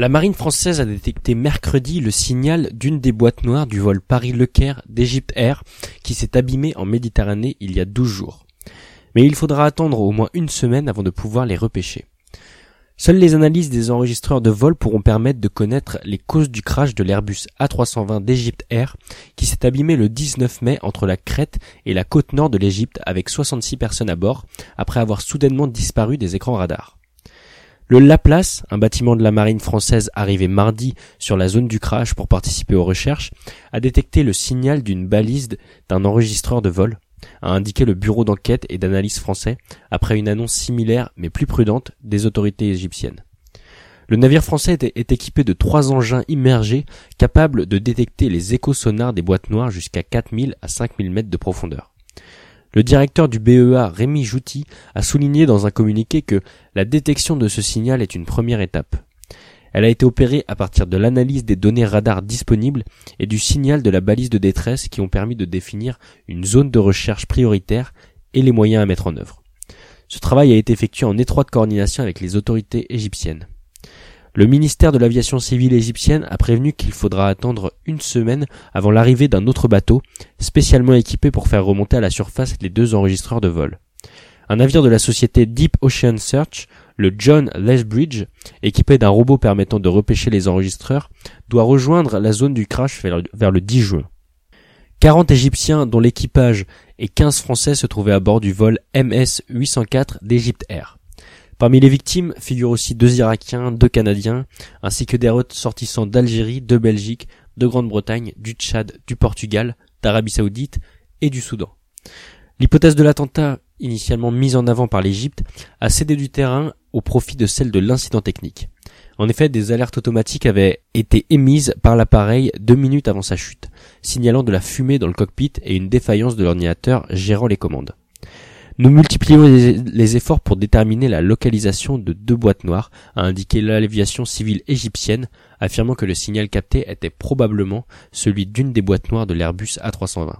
La marine française a détecté mercredi le signal d'une des boîtes noires du vol Paris-Le Caire d'Egypte Air qui s'est abîmée en Méditerranée il y a 12 jours. Mais il faudra attendre au moins une semaine avant de pouvoir les repêcher. Seules les analyses des enregistreurs de vol pourront permettre de connaître les causes du crash de l'Airbus A320 d'Egypte Air qui s'est abîmé le 19 mai entre la Crète et la côte nord de l'Égypte avec 66 personnes à bord après avoir soudainement disparu des écrans radars. Le Laplace, un bâtiment de la marine française arrivé mardi sur la zone du crash pour participer aux recherches, a détecté le signal d'une balise d'un enregistreur de vol, a indiqué le bureau d'enquête et d'analyse français après une annonce similaire mais plus prudente des autorités égyptiennes. Le navire français est équipé de trois engins immergés capables de détecter les échosonars des boîtes noires jusqu'à 4000 à 5000 mètres de profondeur. Le directeur du BEA, Rémi Jouty, a souligné dans un communiqué que la détection de ce signal est une première étape. Elle a été opérée à partir de l'analyse des données radars disponibles et du signal de la balise de détresse qui ont permis de définir une zone de recherche prioritaire et les moyens à mettre en œuvre. Ce travail a été effectué en étroite coordination avec les autorités égyptiennes. Le ministère de l'aviation civile égyptienne a prévenu qu'il faudra attendre une semaine avant l'arrivée d'un autre bateau, spécialement équipé pour faire remonter à la surface les deux enregistreurs de vol. Un navire de la société Deep Ocean Search, le John Lesbridge, équipé d'un robot permettant de repêcher les enregistreurs, doit rejoindre la zone du crash vers le 10 juin. 40 Égyptiens dont l'équipage et 15 Français se trouvaient à bord du vol MS 804 d'Egypte Air. Parmi les victimes figurent aussi deux Irakiens, deux Canadiens, ainsi que des ressortissants d'Algérie, de Belgique, de Grande-Bretagne, du Tchad, du Portugal, d'Arabie Saoudite et du Soudan. L'hypothèse de l'attentat, initialement mise en avant par l'Égypte, a cédé du terrain au profit de celle de l'incident technique. En effet, des alertes automatiques avaient été émises par l'appareil deux minutes avant sa chute, signalant de la fumée dans le cockpit et une défaillance de l'ordinateur gérant les commandes. Nous multiplions les, efforts pour déterminer la localisation de deux boîtes noires, a indiqué l'aviation civile égyptienne, affirmant que le signal capté était probablement celui d'une des boîtes noires de l'Airbus A320.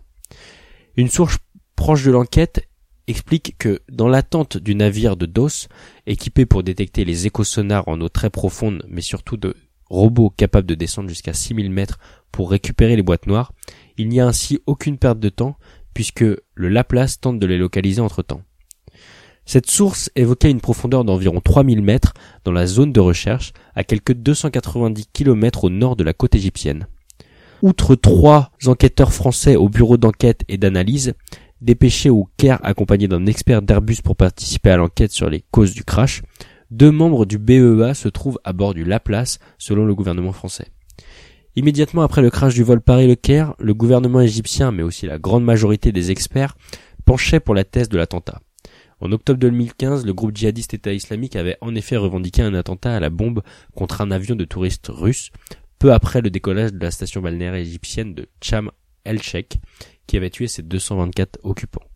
Une source proche de l'enquête explique que, dans l'attente du navire de DOS, équipé pour détecter les échosonars en eau très profonde, mais surtout de robots capables de descendre jusqu'à 6000 mètres pour récupérer les boîtes noires, il n'y a ainsi aucune perte de temps, puisque le Laplace tente de les localiser entre-temps. Cette source évoquait une profondeur d'environ 3000 mètres dans la zone de recherche, à quelques 290 km au nord de la côte égyptienne. Outre trois enquêteurs français au bureau d'enquête et d'analyse, dépêchés au Caire accompagnés d'un expert d'Airbus pour participer à l'enquête sur les causes du crash, deux membres du BEA se trouvent à bord du Laplace selon le gouvernement français. Immédiatement après le crash du vol Paris-Le Caire, le gouvernement égyptien, mais aussi la grande majorité des experts, penchaient pour la thèse de l'attentat. En octobre 2015, le groupe djihadiste État islamique avait en effet revendiqué un attentat à la bombe contre un avion de touristes russes, peu après le décollage de la station balnéaire égyptienne de Cham el-Sheikh, qui avait tué ses 224 occupants.